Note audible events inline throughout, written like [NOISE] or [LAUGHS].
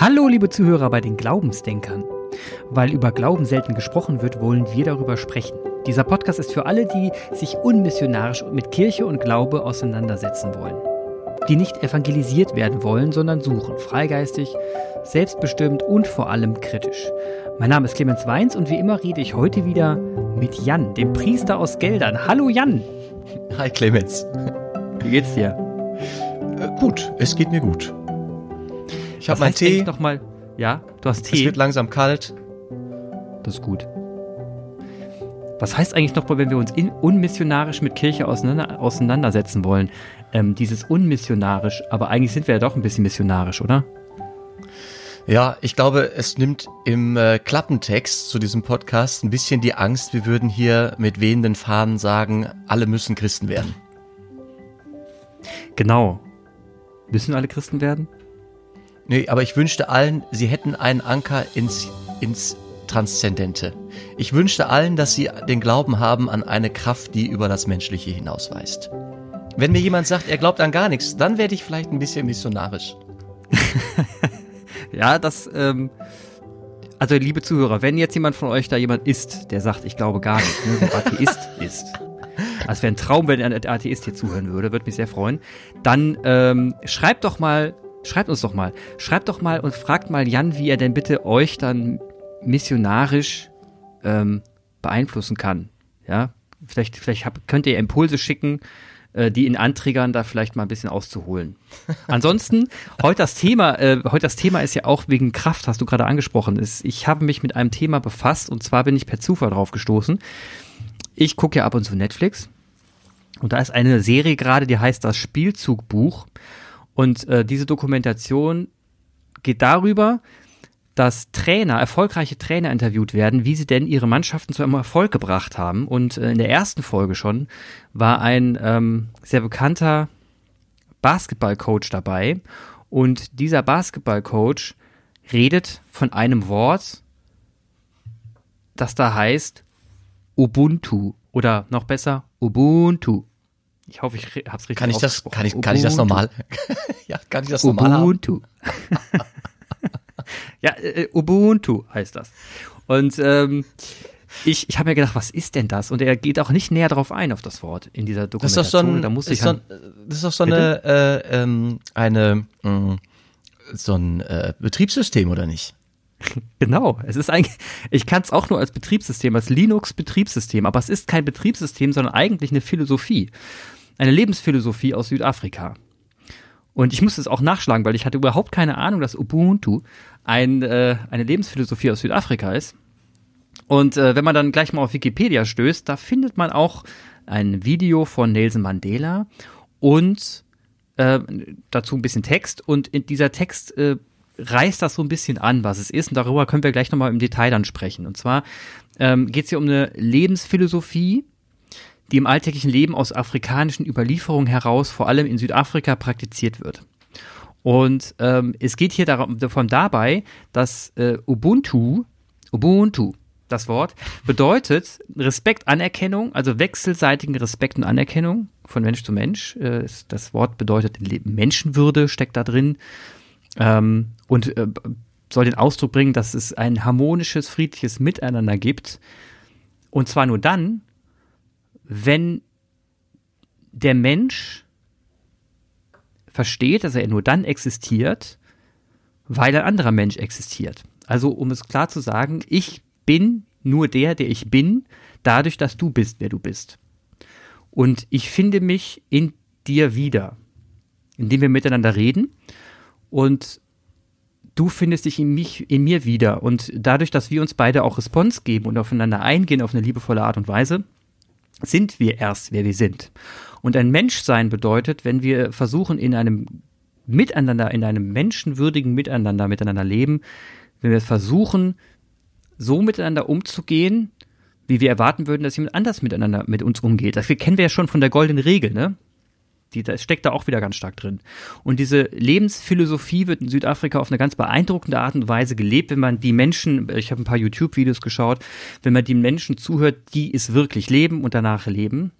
Hallo, liebe Zuhörer bei den Glaubensdenkern. Weil über Glauben selten gesprochen wird, wollen wir darüber sprechen. Dieser Podcast ist für alle, die sich unmissionarisch mit Kirche und Glaube auseinandersetzen wollen. Die nicht evangelisiert werden wollen, sondern suchen, freigeistig, selbstbestimmt und vor allem kritisch. Mein Name ist Clemens Weins und wie immer rede ich heute wieder mit Jan, dem Priester aus Geldern. Hallo Jan! Hi Clemens. Wie geht's dir? Äh, gut, es geht mir gut. Ich habe meinen Tee. Noch mal, ja, du hast Tee. Es wird langsam kalt. Das ist gut. Was heißt eigentlich noch, wenn wir uns in, unmissionarisch mit Kirche auseinander, auseinandersetzen wollen? Ähm, dieses unmissionarisch, aber eigentlich sind wir ja doch ein bisschen missionarisch, oder? Ja, ich glaube, es nimmt im äh, Klappentext zu diesem Podcast ein bisschen die Angst, wir würden hier mit wehenden Fahnen sagen, alle müssen Christen werden. Genau. Müssen alle Christen werden? Nee, aber ich wünschte allen, sie hätten einen Anker ins, ins Transzendente. Ich wünschte allen, dass sie den Glauben haben an eine Kraft, die über das Menschliche hinausweist. Wenn mir jemand sagt, er glaubt an gar nichts, dann werde ich vielleicht ein bisschen missionarisch. [LAUGHS] ja, das, ähm, also liebe Zuhörer, wenn jetzt jemand von euch da jemand ist, der sagt, ich glaube gar nicht, ne, Atheist [LAUGHS] ist, also wäre ein Traum, wenn ein Atheist hier zuhören würde, würde mich sehr freuen, dann ähm, schreibt doch mal Schreibt uns doch mal. Schreibt doch mal und fragt mal Jan, wie er denn bitte euch dann missionarisch ähm, beeinflussen kann. Ja, vielleicht, vielleicht hab, könnt ihr Impulse schicken, äh, die ihn anträgern, da vielleicht mal ein bisschen auszuholen. [LAUGHS] Ansonsten, heute das Thema, äh, heute das Thema ist ja auch wegen Kraft, hast du gerade angesprochen. Ist, ich habe mich mit einem Thema befasst und zwar bin ich per Zufall drauf gestoßen. Ich gucke ja ab und zu Netflix und da ist eine Serie gerade, die heißt das Spielzugbuch. Und äh, diese Dokumentation geht darüber, dass Trainer, erfolgreiche Trainer interviewt werden, wie sie denn ihre Mannschaften zu einem Erfolg gebracht haben. Und äh, in der ersten Folge schon war ein ähm, sehr bekannter Basketballcoach dabei. Und dieser Basketballcoach redet von einem Wort, das da heißt Ubuntu oder noch besser Ubuntu. Ich hoffe, ich habe es richtig kann ich das, kann ich, kann ich das normal? [LAUGHS] ja, kann ich das normal Ubuntu. [LAUGHS] ja, äh, Ubuntu heißt das. Und ähm, ich, ich habe mir gedacht, was ist denn das? Und er geht auch nicht näher darauf ein auf das Wort in dieser Dokumentation. Das ist doch so, ein, da muss ich so ein, das ist doch so eine, äh, ähm, eine mh, mm, so ein äh, Betriebssystem oder nicht? [LAUGHS] Genau, es ist eigentlich, ich kann es auch nur als Betriebssystem, als Linux-Betriebssystem, aber es ist kein Betriebssystem, sondern eigentlich eine Philosophie eine Lebensphilosophie aus Südafrika. Und ich musste es auch nachschlagen, weil ich hatte überhaupt keine Ahnung, dass Ubuntu ein, äh, eine Lebensphilosophie aus Südafrika ist. Und äh, wenn man dann gleich mal auf Wikipedia stößt, da findet man auch ein Video von Nelson Mandela und äh, dazu ein bisschen Text. Und in dieser Text äh, reißt das so ein bisschen an, was es ist. Und darüber können wir gleich nochmal im Detail dann sprechen. Und zwar ähm, geht es hier um eine Lebensphilosophie, die im alltäglichen Leben aus afrikanischen Überlieferungen heraus vor allem in Südafrika praktiziert wird. Und ähm, es geht hier davon dabei, dass äh, Ubuntu, Ubuntu, das Wort, bedeutet Respekt, Anerkennung, also wechselseitigen Respekt und Anerkennung von Mensch zu Mensch. Äh, das Wort bedeutet Menschenwürde, steckt da drin. Ähm, und äh, soll den Ausdruck bringen, dass es ein harmonisches, friedliches Miteinander gibt. Und zwar nur dann, wenn der Mensch versteht, dass er nur dann existiert, weil ein anderer Mensch existiert. Also um es klar zu sagen, ich bin nur der, der ich bin, dadurch, dass du bist, wer du bist. Und ich finde mich in dir wieder, indem wir miteinander reden und du findest dich in mich, in mir wieder. Und dadurch, dass wir uns beide auch Response geben und aufeinander eingehen auf eine liebevolle Art und Weise, sind wir erst, wer wir sind. Und ein Menschsein bedeutet, wenn wir versuchen, in einem Miteinander, in einem menschenwürdigen Miteinander miteinander leben, wenn wir versuchen, so miteinander umzugehen, wie wir erwarten würden, dass jemand anders miteinander mit uns umgeht. Das kennen wir ja schon von der goldenen Regel, ne? Die, das steckt da auch wieder ganz stark drin. Und diese Lebensphilosophie wird in Südafrika auf eine ganz beeindruckende Art und Weise gelebt, wenn man die Menschen, ich habe ein paar YouTube-Videos geschaut, wenn man den Menschen zuhört, die es wirklich leben und danach leben,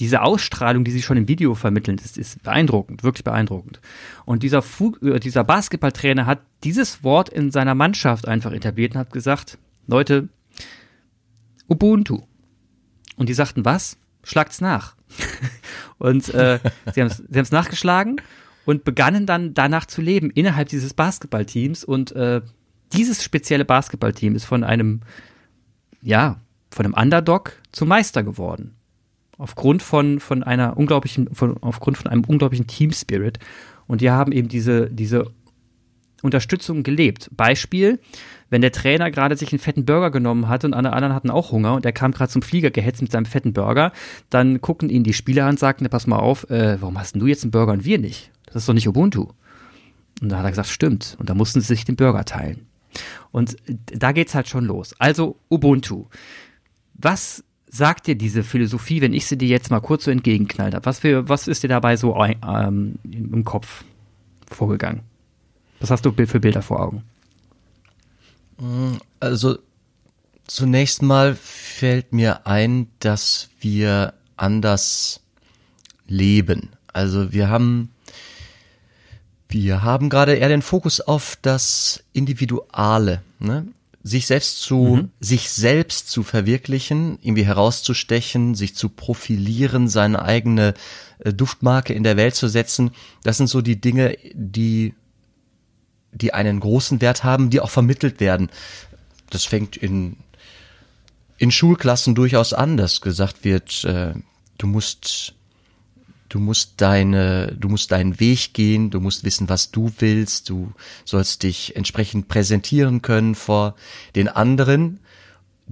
diese Ausstrahlung, die sie schon im Video vermitteln, ist, ist beeindruckend, wirklich beeindruckend. Und dieser, Fu äh, dieser Basketballtrainer hat dieses Wort in seiner Mannschaft einfach etabliert und hat gesagt, Leute, Ubuntu. Und die sagten, was? Schlagt's nach. [LAUGHS] und äh, sie haben es nachgeschlagen und begannen dann danach zu leben innerhalb dieses Basketballteams. Und äh, dieses spezielle Basketballteam ist von einem, ja, von einem Underdog zum Meister geworden aufgrund von, von einer unglaublichen, von, aufgrund von einem unglaublichen Team Spirit. Und die haben eben diese, diese Unterstützung gelebt. Beispiel, wenn der Trainer gerade sich einen fetten Burger genommen hat und alle anderen hatten auch Hunger und er kam gerade zum Flieger gehetzt mit seinem fetten Burger, dann gucken ihn die Spieler an und sagten, pass mal auf, äh, warum hast denn du jetzt einen Burger und wir nicht? Das ist doch nicht Ubuntu. Und da hat er gesagt, stimmt. Und da mussten sie sich den Burger teilen. Und da geht's halt schon los. Also Ubuntu. Was sagt dir diese Philosophie, wenn ich sie dir jetzt mal kurz so entgegenknallt habe? Was, für, was ist dir dabei so ähm, im Kopf vorgegangen? Was hast du für Bilder vor Augen? Also zunächst mal fällt mir ein, dass wir anders leben. Also wir haben wir haben gerade eher den Fokus auf das Individuale. Ne? sich selbst zu, mhm. sich selbst zu verwirklichen, irgendwie herauszustechen, sich zu profilieren, seine eigene äh, Duftmarke in der Welt zu setzen, das sind so die Dinge, die, die einen großen Wert haben, die auch vermittelt werden. Das fängt in, in Schulklassen durchaus an, dass gesagt wird, äh, du musst du musst deine, du musst deinen Weg gehen, du musst wissen, was du willst, du sollst dich entsprechend präsentieren können vor den anderen,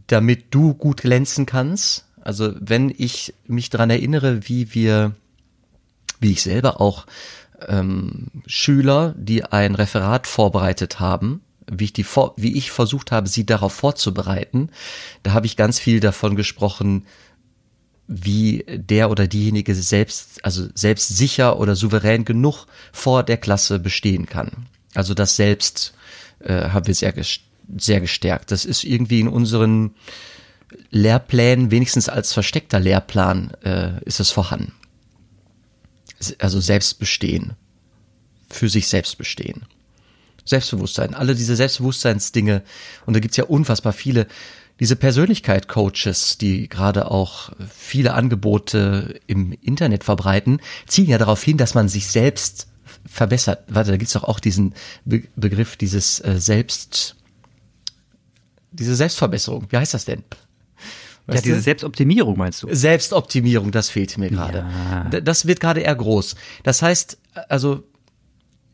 damit du gut glänzen kannst. Also wenn ich mich daran erinnere, wie wir, wie ich selber auch ähm, Schüler, die ein Referat vorbereitet haben, wie ich die wie ich versucht habe, sie darauf vorzubereiten, da habe ich ganz viel davon gesprochen, wie der oder diejenige selbst, also selbstsicher oder souverän genug vor der Klasse bestehen kann. Also das selbst äh, haben wir sehr, sehr gestärkt. Das ist irgendwie in unseren Lehrplänen, wenigstens als versteckter Lehrplan, äh, ist es vorhanden. Also Selbstbestehen. Für sich selbst bestehen. Selbstbewusstsein, alle diese Selbstbewusstseinsdinge, und da gibt's ja unfassbar viele, diese Persönlichkeit-Coaches, die gerade auch viele Angebote im Internet verbreiten, zielen ja darauf hin, dass man sich selbst verbessert. Warte, da gibt's doch auch diesen Be Begriff, dieses äh, Selbst, diese Selbstverbesserung. Wie heißt das denn? Ja, diese Selbstoptimierung meinst du? Selbstoptimierung, das fehlt mir gerade. Ja. Das wird gerade eher groß. Das heißt, also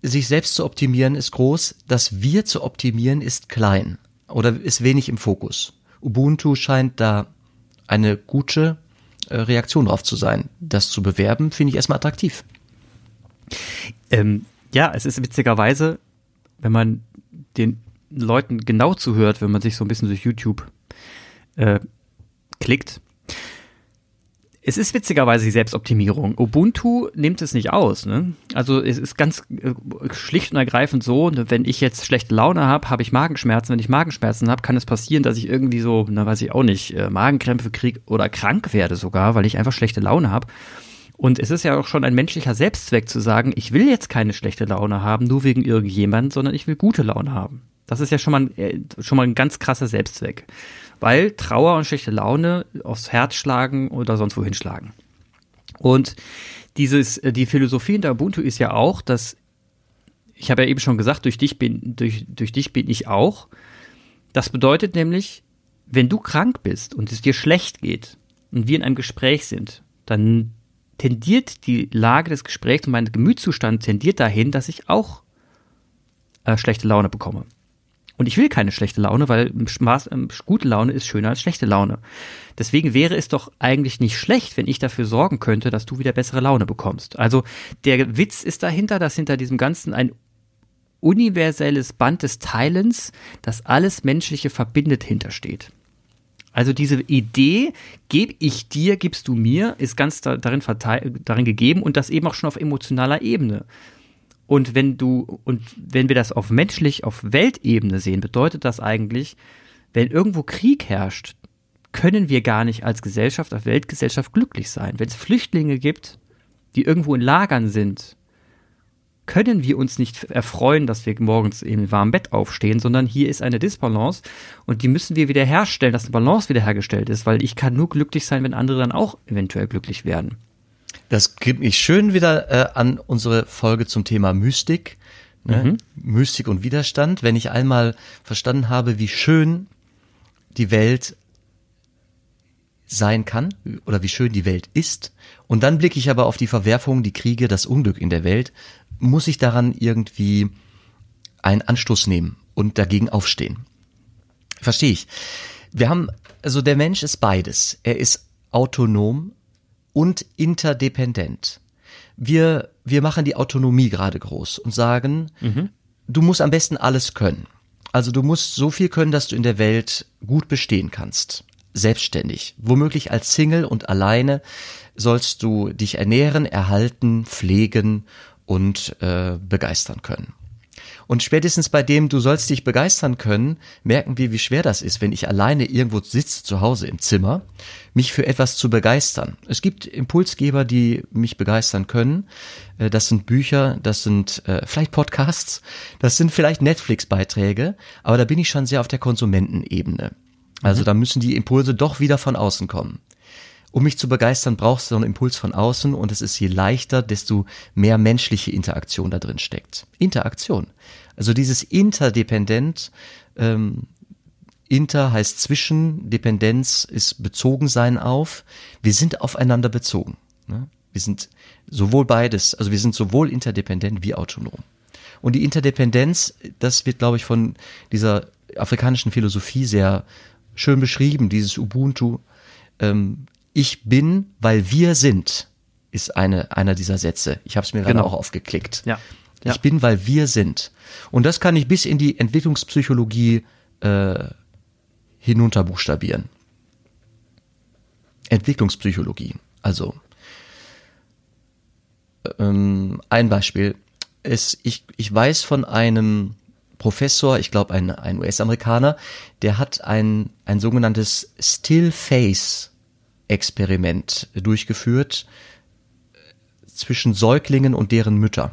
sich selbst zu optimieren ist groß, das Wir zu optimieren ist klein oder ist wenig im Fokus. Ubuntu scheint da eine gute äh, Reaktion drauf zu sein. Das zu bewerben, finde ich erstmal attraktiv. Ähm, ja, es ist witzigerweise, wenn man den Leuten genau zuhört, wenn man sich so ein bisschen durch YouTube äh, klickt, es ist witzigerweise die Selbstoptimierung. Ubuntu nimmt es nicht aus. Ne? Also es ist ganz äh, schlicht und ergreifend so, ne, wenn ich jetzt schlechte Laune habe, habe ich Magenschmerzen. Wenn ich Magenschmerzen habe, kann es passieren, dass ich irgendwie so, na weiß ich auch nicht, äh, Magenkrämpfe kriege oder krank werde sogar, weil ich einfach schlechte Laune habe. Und es ist ja auch schon ein menschlicher Selbstzweck zu sagen, ich will jetzt keine schlechte Laune haben, nur wegen irgendjemand, sondern ich will gute Laune haben. Das ist ja schon mal, äh, schon mal ein ganz krasser Selbstzweck weil Trauer und schlechte Laune aufs Herz schlagen oder sonst wohin schlagen. Und dieses, äh, die Philosophie in der Ubuntu ist ja auch, dass ich habe ja eben schon gesagt, durch dich bin, durch, durch dich bin ich auch. Das bedeutet nämlich, wenn du krank bist und es dir schlecht geht und wir in einem Gespräch sind, dann tendiert die Lage des Gesprächs und mein Gemütszustand tendiert dahin, dass ich auch äh, schlechte Laune bekomme. Und ich will keine schlechte Laune, weil Spaß, ähm, gute Laune ist schöner als schlechte Laune. Deswegen wäre es doch eigentlich nicht schlecht, wenn ich dafür sorgen könnte, dass du wieder bessere Laune bekommst. Also der Witz ist dahinter, dass hinter diesem Ganzen ein universelles Band des Teilens, das alles Menschliche verbindet, hintersteht. Also diese Idee, gebe ich dir, gibst du mir, ist ganz darin, darin gegeben und das eben auch schon auf emotionaler Ebene. Und wenn du, und wenn wir das auf menschlich, auf Weltebene sehen, bedeutet das eigentlich, wenn irgendwo Krieg herrscht, können wir gar nicht als Gesellschaft, als Weltgesellschaft glücklich sein. Wenn es Flüchtlinge gibt, die irgendwo in Lagern sind, können wir uns nicht erfreuen, dass wir morgens im warmen Bett aufstehen, sondern hier ist eine Disbalance und die müssen wir wieder herstellen, dass eine Balance wiederhergestellt ist, weil ich kann nur glücklich sein, wenn andere dann auch eventuell glücklich werden. Das bringt mich schön wieder äh, an unsere Folge zum Thema Mystik. Ne? Mhm. Mystik und Widerstand. Wenn ich einmal verstanden habe, wie schön die Welt sein kann oder wie schön die Welt ist, und dann blicke ich aber auf die Verwerfungen, die Kriege, das Unglück in der Welt, muss ich daran irgendwie einen Anstoß nehmen und dagegen aufstehen. Verstehe ich. Wir haben, also der Mensch ist beides. Er ist autonom und interdependent. Wir, wir machen die Autonomie gerade groß und sagen, mhm. du musst am besten alles können. Also du musst so viel können, dass du in der Welt gut bestehen kannst. Selbstständig. Womöglich als Single und alleine sollst du dich ernähren, erhalten, pflegen und äh, begeistern können. Und spätestens bei dem, du sollst dich begeistern können, merken wir, wie schwer das ist, wenn ich alleine irgendwo sitze zu Hause im Zimmer, mich für etwas zu begeistern. Es gibt Impulsgeber, die mich begeistern können. Äh, das sind Bücher, das sind äh, vielleicht Podcasts, das sind vielleicht Netflix-Beiträge, aber da bin ich schon sehr auf der Konsumentenebene. Also mhm. da müssen die Impulse doch wieder von außen kommen um mich zu begeistern, brauchst du einen Impuls von außen und es ist je leichter, desto mehr menschliche Interaktion da drin steckt. Interaktion. Also dieses Interdependent, ähm, Inter heißt zwischen, Dependenz ist bezogen sein auf. Wir sind aufeinander bezogen. Ne? Wir sind sowohl beides, also wir sind sowohl interdependent wie autonom. Und die Interdependenz, das wird, glaube ich, von dieser afrikanischen Philosophie sehr schön beschrieben, dieses Ubuntu. Ähm, ich bin, weil wir sind, ist eine, einer dieser Sätze. Ich habe es mir gerade genau. auch aufgeklickt. Ja. ja. Ich bin, weil wir sind. Und das kann ich bis in die Entwicklungspsychologie äh, hinunterbuchstabieren. Entwicklungspsychologie. Also ähm, ein Beispiel. ist, ich, ich weiß von einem Professor, ich glaube ein, ein US-Amerikaner, der hat ein, ein sogenanntes Still Face Experiment durchgeführt zwischen Säuglingen und deren Mütter.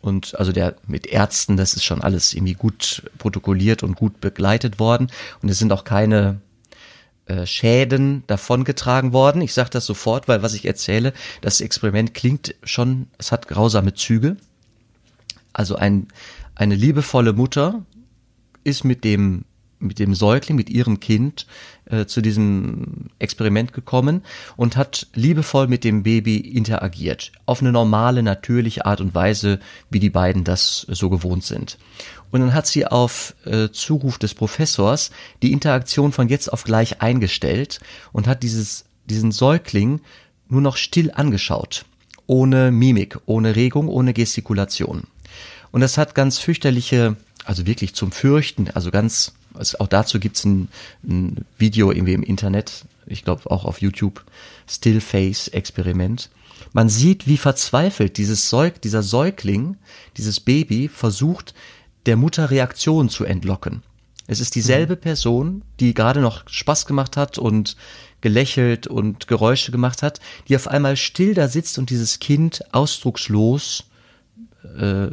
Und also der mit Ärzten, das ist schon alles irgendwie gut protokolliert und gut begleitet worden. Und es sind auch keine äh, Schäden davongetragen worden. Ich sage das sofort, weil was ich erzähle, das Experiment klingt schon, es hat grausame Züge. Also ein, eine liebevolle Mutter ist mit dem mit dem Säugling, mit ihrem Kind äh, zu diesem Experiment gekommen und hat liebevoll mit dem Baby interagiert. Auf eine normale, natürliche Art und Weise, wie die beiden das so gewohnt sind. Und dann hat sie auf äh, Zuruf des Professors die Interaktion von jetzt auf gleich eingestellt und hat dieses, diesen Säugling nur noch still angeschaut. Ohne Mimik, ohne Regung, ohne Gestikulation. Und das hat ganz fürchterliche, also wirklich zum Fürchten, also ganz also auch dazu gibt's ein, ein Video irgendwie im Internet, ich glaube auch auf YouTube, Still Face Experiment. Man sieht, wie verzweifelt dieses Säug, dieser Säugling, dieses Baby versucht, der Mutter Reaktionen zu entlocken. Es ist dieselbe mhm. Person, die gerade noch Spaß gemacht hat und gelächelt und Geräusche gemacht hat, die auf einmal still da sitzt und dieses Kind ausdruckslos äh,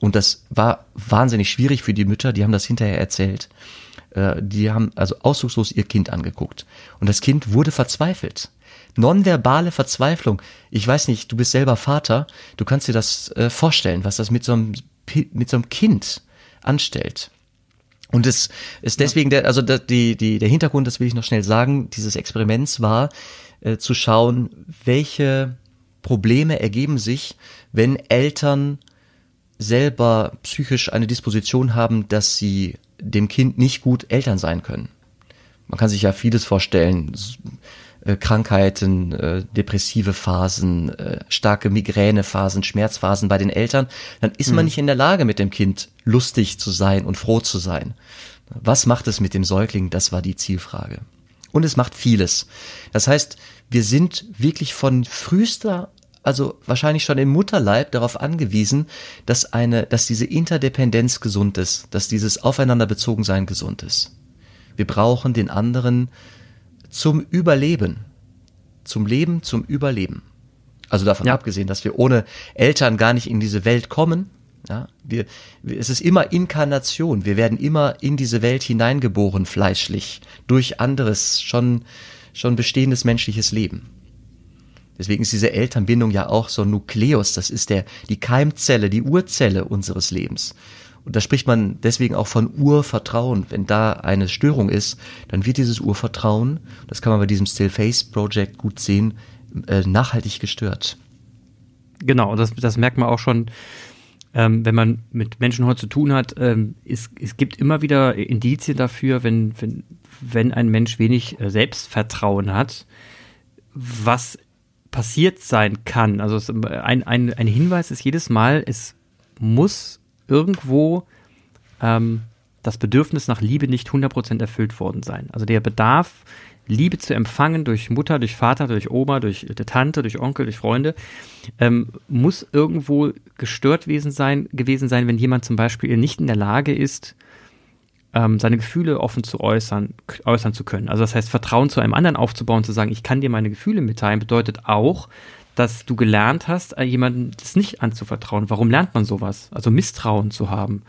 und das war wahnsinnig schwierig für die Mütter, die haben das hinterher erzählt. Äh, die haben also ausdruckslos ihr Kind angeguckt. Und das Kind wurde verzweifelt. Nonverbale Verzweiflung. Ich weiß nicht, du bist selber Vater, du kannst dir das äh, vorstellen, was das mit so einem, mit so einem Kind anstellt. Und es ist deswegen der, also die, die, der Hintergrund, das will ich noch schnell sagen, dieses Experiments war, äh, zu schauen, welche Probleme ergeben sich, wenn Eltern selber psychisch eine Disposition haben, dass sie dem Kind nicht gut Eltern sein können. Man kann sich ja vieles vorstellen. Äh, Krankheiten, äh, depressive Phasen, äh, starke Migränephasen, Schmerzphasen bei den Eltern, dann ist man mhm. nicht in der Lage, mit dem Kind lustig zu sein und froh zu sein. Was macht es mit dem Säugling? Das war die Zielfrage. Und es macht vieles. Das heißt, wir sind wirklich von frühester also wahrscheinlich schon im Mutterleib darauf angewiesen, dass eine, dass diese Interdependenz gesund ist, dass dieses Aufeinanderbezogensein gesund ist. Wir brauchen den anderen zum Überleben. Zum Leben, zum Überleben. Also davon ja. abgesehen, dass wir ohne Eltern gar nicht in diese Welt kommen. Ja, wir, es ist immer Inkarnation. Wir werden immer in diese Welt hineingeboren, fleischlich, durch anderes, schon, schon bestehendes menschliches Leben. Deswegen ist diese Elternbindung ja auch so ein Nukleus. Das ist der, die Keimzelle, die Urzelle unseres Lebens. Und da spricht man deswegen auch von Urvertrauen. Wenn da eine Störung ist, dann wird dieses Urvertrauen, das kann man bei diesem Still Face Project gut sehen, äh, nachhaltig gestört. Genau, das, das merkt man auch schon, ähm, wenn man mit Menschen heute zu tun hat. Ähm, es, es gibt immer wieder Indizien dafür, wenn, wenn, wenn ein Mensch wenig äh, Selbstvertrauen hat, was passiert sein kann. Also ein, ein, ein Hinweis ist jedes Mal, es muss irgendwo ähm, das Bedürfnis nach Liebe nicht 100% erfüllt worden sein. Also der Bedarf, Liebe zu empfangen durch Mutter, durch Vater, durch Oma, durch Tante, durch Onkel, durch Freunde, ähm, muss irgendwo gestört gewesen sein, gewesen sein, wenn jemand zum Beispiel nicht in der Lage ist, ähm, seine Gefühle offen zu äußern, äußern zu können. Also das heißt, Vertrauen zu einem anderen aufzubauen, zu sagen, ich kann dir meine Gefühle mitteilen, bedeutet auch, dass du gelernt hast, äh, jemandem das nicht anzuvertrauen. Warum lernt man sowas? Also Misstrauen zu haben.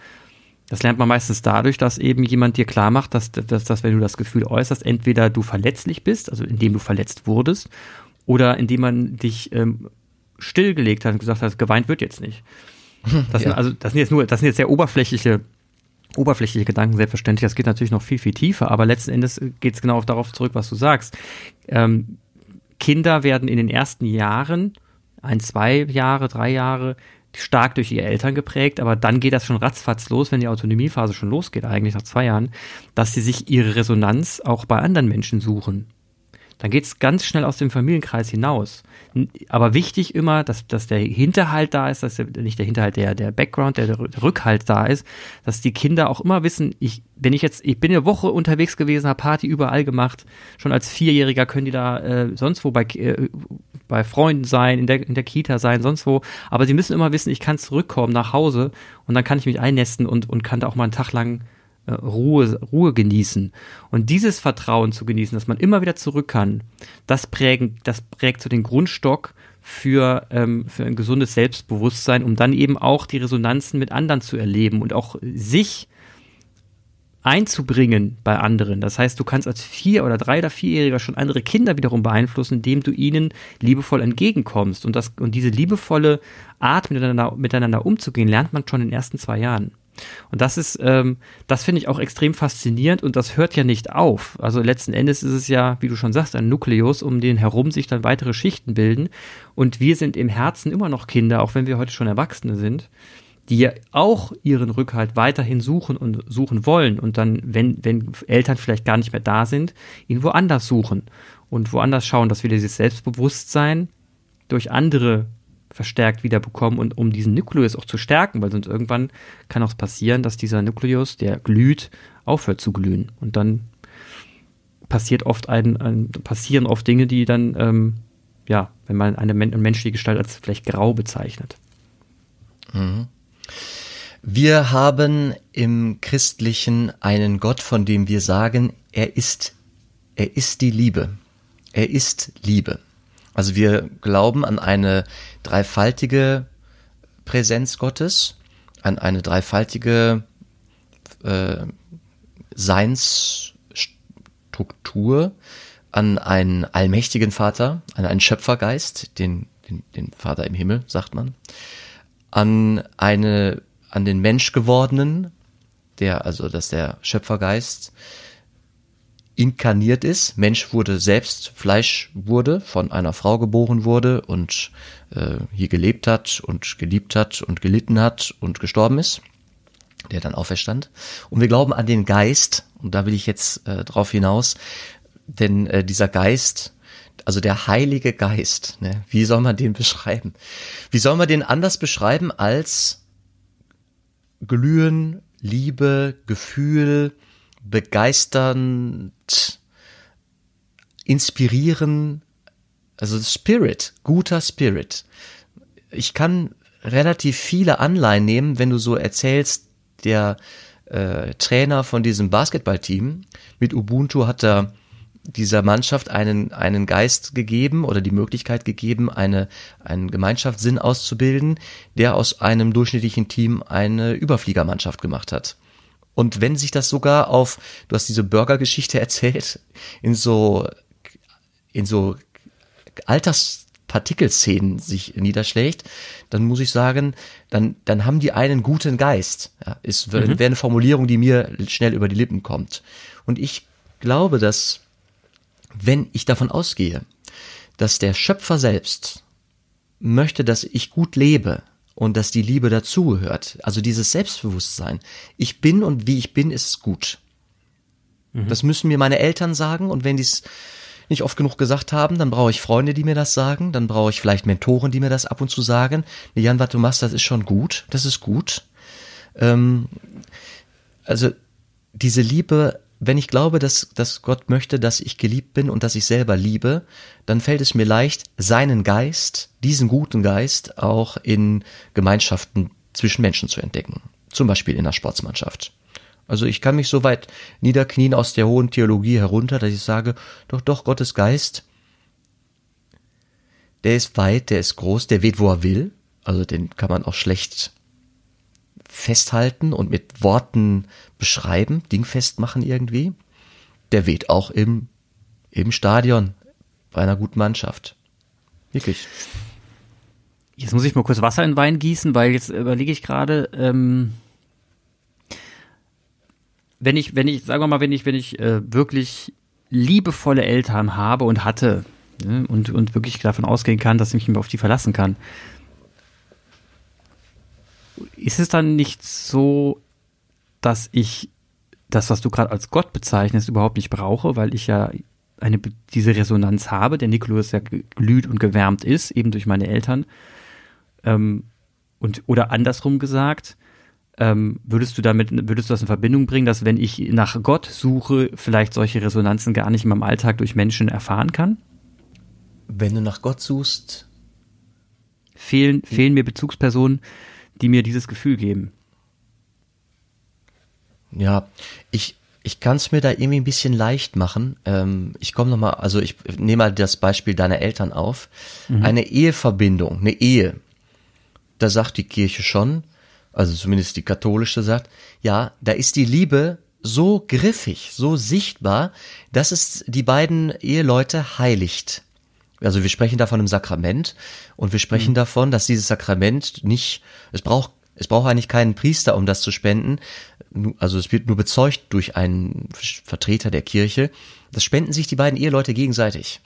Das lernt man meistens dadurch, dass eben jemand dir klar macht, dass, dass, dass wenn du das Gefühl äußerst, entweder du verletzlich bist, also indem du verletzt wurdest, oder indem man dich ähm, stillgelegt hat und gesagt hat, geweint wird jetzt nicht. [LAUGHS] Das ja. sind also das sind jetzt nur, das sind jetzt sehr oberflächliche oberflächliche Gedanken, selbstverständlich. Das geht natürlich noch viel, viel tiefer, aber letzten Endes geht es genau darauf zurück, was du sagst. Ähm, Kinder werden in den ersten Jahren, ein, zwei Jahre, drei Jahre, stark durch ihre Eltern geprägt, aber dann geht das schon ratzfatz los, wenn die Autonomiephase schon losgeht, eigentlich nach zwei Jahren, dass sie sich ihre Resonanz auch bei anderen Menschen suchen. Dann geht es ganz schnell aus dem Familienkreis hinaus. Aber wichtig immer, dass, dass der Hinterhalt da ist, dass der, nicht der Hinterhalt, der, der Background, der, der Rückhalt da ist, dass die Kinder auch immer wissen, ich, wenn ich jetzt, ich bin eine Woche unterwegs gewesen, habe Party überall gemacht, schon als Vierjähriger können die da äh, sonst wo bei, äh, bei Freunden sein, in der, in der Kita sein, sonst wo. Aber sie müssen immer wissen, ich kann zurückkommen nach Hause und dann kann ich mich einnästen und, und kann da auch mal einen Tag lang Ruhe, Ruhe genießen. Und dieses Vertrauen zu genießen, dass man immer wieder zurück kann, das prägen, das prägt so den Grundstock für, ähm, für ein gesundes Selbstbewusstsein, um dann eben auch die Resonanzen mit anderen zu erleben und auch sich einzubringen bei anderen. Das heißt, du kannst als vier oder drei oder vierjähriger schon andere Kinder wiederum beeinflussen, indem du ihnen liebevoll entgegenkommst. Und das, und diese liebevolle Art miteinander, miteinander umzugehen, lernt man schon in den ersten zwei Jahren. Und das ist, ähm, das finde ich auch extrem faszinierend und das hört ja nicht auf. Also letzten Endes ist es ja, wie du schon sagst, ein Nukleus, um den herum sich dann weitere Schichten bilden. Und wir sind im Herzen immer noch Kinder, auch wenn wir heute schon Erwachsene sind die ja auch ihren Rückhalt weiterhin suchen und suchen wollen und dann, wenn, wenn Eltern vielleicht gar nicht mehr da sind, ihn woanders suchen und woanders schauen, dass wir dieses Selbstbewusstsein durch andere verstärkt wieder bekommen und um diesen Nukleus auch zu stärken, weil sonst irgendwann kann auch passieren, dass dieser Nukleus, der glüht, aufhört zu glühen und dann passiert oft ein, ein passieren oft Dinge, die dann ähm, ja, wenn man eine, eine menschliche Gestalt als vielleicht grau bezeichnet. Mhm. Wir haben im Christlichen einen Gott, von dem wir sagen, er ist, er ist die Liebe. Er ist Liebe. Also wir glauben an eine dreifaltige Präsenz Gottes, an eine dreifaltige äh, Seinsstruktur, an einen allmächtigen Vater, an einen Schöpfergeist, den, den, den Vater im Himmel, sagt man, an eine, an den Mensch gewordenen, der, also, dass der Schöpfergeist inkarniert ist. Mensch wurde selbst, Fleisch wurde, von einer Frau geboren wurde und äh, hier gelebt hat und geliebt hat und gelitten hat und gestorben ist, der dann auferstand. Und wir glauben an den Geist, und da will ich jetzt äh, drauf hinaus, denn äh, dieser Geist also der Heilige Geist, ne? wie soll man den [LAUGHS] beschreiben? Wie soll man den anders beschreiben als Glühen, Liebe, Gefühl, begeisternd, inspirieren, also Spirit, guter Spirit. Ich kann relativ viele Anleihen nehmen, wenn du so erzählst, der äh, Trainer von diesem Basketballteam mit Ubuntu hat er dieser Mannschaft einen, einen Geist gegeben oder die Möglichkeit gegeben, eine, einen Gemeinschaftssinn auszubilden, der aus einem durchschnittlichen Team eine Überfliegermannschaft gemacht hat. Und wenn sich das sogar auf, du hast diese Burger-Geschichte erzählt, in so, in so Alterspartikelszenen sich niederschlägt, dann muss ich sagen, dann, dann haben die einen guten Geist. Ja, ist, mhm. wäre eine Formulierung, die mir schnell über die Lippen kommt. Und ich glaube, dass wenn ich davon ausgehe, dass der Schöpfer selbst möchte, dass ich gut lebe und dass die Liebe dazugehört, also dieses Selbstbewusstsein, ich bin und wie ich bin, ist gut. Mhm. Das müssen mir meine Eltern sagen und wenn die es nicht oft genug gesagt haben, dann brauche ich Freunde, die mir das sagen, dann brauche ich vielleicht Mentoren, die mir das ab und zu sagen. Jan, was du machst, das ist schon gut, das ist gut. Ähm, also diese Liebe wenn ich glaube, dass, dass Gott möchte, dass ich geliebt bin und dass ich selber liebe, dann fällt es mir leicht, seinen Geist, diesen guten Geist auch in Gemeinschaften zwischen Menschen zu entdecken. Zum Beispiel in der Sportsmannschaft. Also ich kann mich so weit niederknien aus der hohen Theologie herunter, dass ich sage, doch, doch, Gottes Geist, der ist weit, der ist groß, der weht, wo er will. Also den kann man auch schlecht festhalten und mit Worten beschreiben, dingfest machen irgendwie. Der weht auch im, im Stadion bei einer guten Mannschaft. Wirklich. Jetzt muss ich mal kurz Wasser in Wein gießen, weil jetzt überlege ich gerade, ähm, wenn ich, wenn ich, sagen wir mal, wenn ich, wenn ich äh, wirklich liebevolle Eltern habe und hatte ne, und, und wirklich davon ausgehen kann, dass ich mich auf die verlassen kann, ist es dann nicht so, dass ich das, was du gerade als Gott bezeichnest, überhaupt nicht brauche, weil ich ja eine, diese Resonanz habe, der Nikolaus ja glüht und gewärmt ist, eben durch meine Eltern. Ähm, und, oder andersrum gesagt, ähm, würdest du damit, würdest du das in Verbindung bringen, dass wenn ich nach Gott suche, vielleicht solche Resonanzen gar nicht in meinem Alltag durch Menschen erfahren kann? Wenn du nach Gott suchst, fehlen, fehlen mir Bezugspersonen, die mir dieses Gefühl geben. Ja, ich, ich kann es mir da irgendwie ein bisschen leicht machen. Ähm, ich komme nochmal, also ich nehme mal das Beispiel deiner Eltern auf. Mhm. Eine Eheverbindung, eine Ehe, da sagt die Kirche schon, also zumindest die katholische sagt, ja, da ist die Liebe so griffig, so sichtbar, dass es die beiden Eheleute heiligt. Also wir sprechen davon im Sakrament und wir sprechen mhm. davon, dass dieses Sakrament nicht, es braucht es braucht eigentlich keinen Priester, um das zu spenden. Also es wird nur bezeugt durch einen Vertreter der Kirche. Das spenden sich die beiden Eheleute gegenseitig.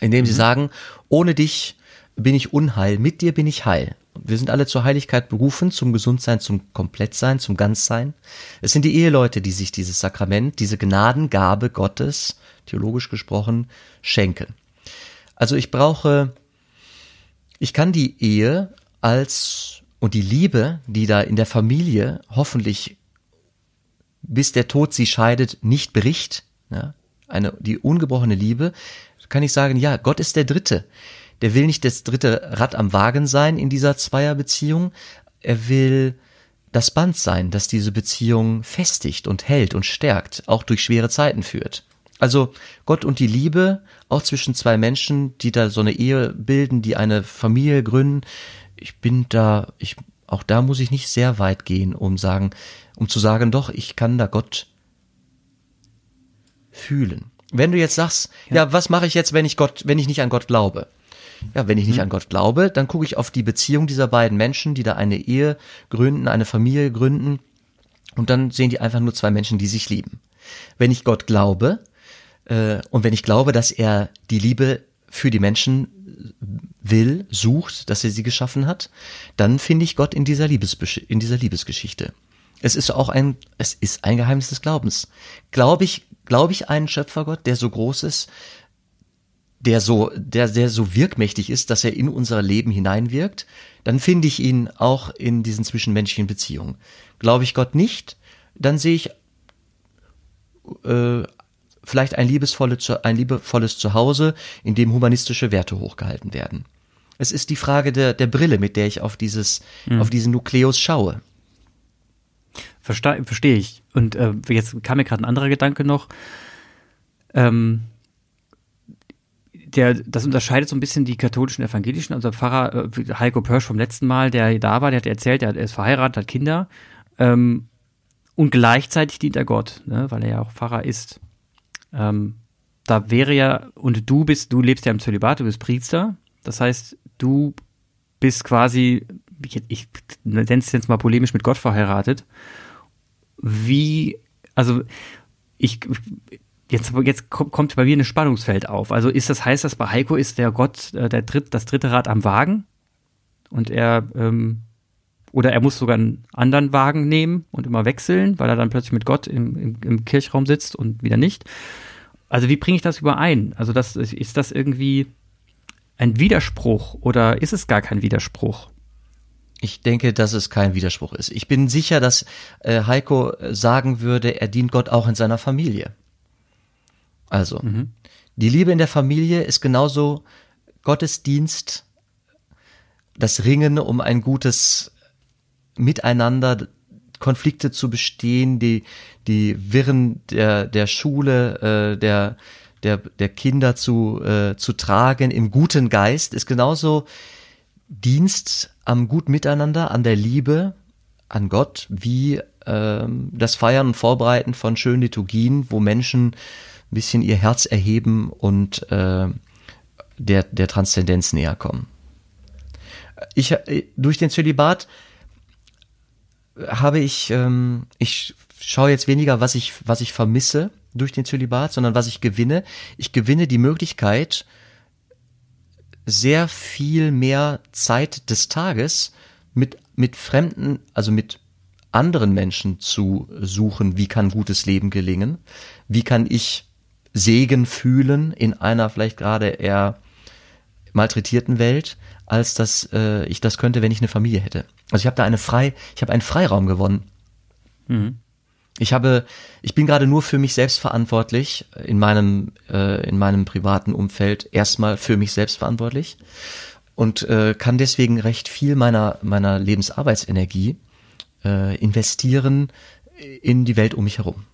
Indem mhm. sie sagen, ohne dich bin ich unheil, mit dir bin ich heil. Wir sind alle zur Heiligkeit berufen, zum Gesundsein, zum Komplettsein, zum Ganzsein. Es sind die Eheleute, die sich dieses Sakrament, diese Gnadengabe Gottes, theologisch gesprochen, schenken. Also ich brauche, ich kann die Ehe als und die Liebe, die da in der Familie hoffentlich bis der Tod sie scheidet, nicht bricht, ja, eine, die ungebrochene Liebe, kann ich sagen, ja, Gott ist der Dritte. Der will nicht das dritte Rad am Wagen sein in dieser Zweierbeziehung. Er will das Band sein, das diese Beziehung festigt und hält und stärkt, auch durch schwere Zeiten führt. Also Gott und die Liebe, auch zwischen zwei Menschen, die da so eine Ehe bilden, die eine Familie gründen. Ich bin da, ich, auch da muss ich nicht sehr weit gehen, um sagen, um zu sagen, doch, ich kann da Gott fühlen. Wenn du jetzt sagst, ja, ja was mache ich jetzt, wenn ich Gott, wenn ich nicht an Gott glaube? Ja, wenn ich nicht mhm. an Gott glaube, dann gucke ich auf die Beziehung dieser beiden Menschen, die da eine Ehe gründen, eine Familie gründen, und dann sehen die einfach nur zwei Menschen, die sich lieben. Wenn ich Gott glaube, äh, und wenn ich glaube, dass er die Liebe für die Menschen will, sucht, dass er sie geschaffen hat, dann finde ich Gott in dieser, in dieser Liebesgeschichte. Es ist auch ein, es ist ein Geheimnis des Glaubens. Glaube ich, glaube ich einen Schöpfergott, der so groß ist, der so, der, der so wirkmächtig ist, dass er in unser Leben hineinwirkt, dann finde ich ihn auch in diesen zwischenmenschlichen Beziehungen. Glaube ich Gott nicht, dann sehe ich äh, vielleicht ein, liebesvolles, ein liebevolles Zuhause, in dem humanistische Werte hochgehalten werden. Es ist die Frage der, der Brille, mit der ich auf dieses, mhm. auf diesen Nukleus schaue. Verstehe versteh ich. Und äh, jetzt kam mir gerade ein anderer Gedanke noch. ähm, der, das unterscheidet so ein bisschen die katholischen Evangelischen. Unser Pfarrer äh, Heiko Pörsch vom letzten Mal, der da war, der hat erzählt, er ist verheiratet, hat Kinder ähm, und gleichzeitig dient er Gott, ne, weil er ja auch Pfarrer ist. Ähm, da wäre ja, und du bist, du lebst ja im Zölibat, du bist Priester, das heißt, du bist quasi, ich, ich nenne es jetzt mal polemisch mit Gott verheiratet. Wie, also ich, jetzt, jetzt kommt bei mir ein Spannungsfeld auf. Also ist das, heißt das, bei Heiko ist der Gott äh, der dritt, das dritte Rad am Wagen und er, ähm, oder er muss sogar einen anderen Wagen nehmen und immer wechseln, weil er dann plötzlich mit Gott im, im, im Kirchraum sitzt und wieder nicht. Also wie bringe ich das überein? Also das, ist das irgendwie ein Widerspruch oder ist es gar kein Widerspruch? Ich denke, dass es kein Widerspruch ist. Ich bin sicher, dass äh, Heiko sagen würde, er dient Gott auch in seiner Familie. Also, mhm. die Liebe in der Familie ist genauso Gottesdienst, das Ringen um ein gutes Miteinander, Konflikte zu bestehen, die, die Wirren der, der Schule, äh, der, der, der Kinder zu, äh, zu tragen im guten Geist, ist genauso Dienst am gut Miteinander, an der Liebe, an Gott, wie ähm, das Feiern und Vorbereiten von schönen Liturgien, wo Menschen ein bisschen ihr Herz erheben und äh, der, der Transzendenz näher kommen. Ich, äh, durch den Zölibat habe ich, ähm, ich schaue jetzt weniger, was ich, was ich vermisse durch den Zölibat, sondern was ich gewinne. Ich gewinne die Möglichkeit, sehr viel mehr Zeit des Tages mit, mit Fremden, also mit anderen Menschen zu suchen, wie kann gutes Leben gelingen, wie kann ich Segen fühlen in einer vielleicht gerade eher malträtierten Welt, als dass äh, ich das könnte, wenn ich eine Familie hätte. Also ich habe da eine frei, ich habe einen Freiraum gewonnen. Mhm. Ich habe, ich bin gerade nur für mich selbst verantwortlich in meinem äh, in meinem privaten Umfeld erstmal für mich selbst verantwortlich und äh, kann deswegen recht viel meiner meiner Lebensarbeitsenergie äh, investieren in die Welt um mich herum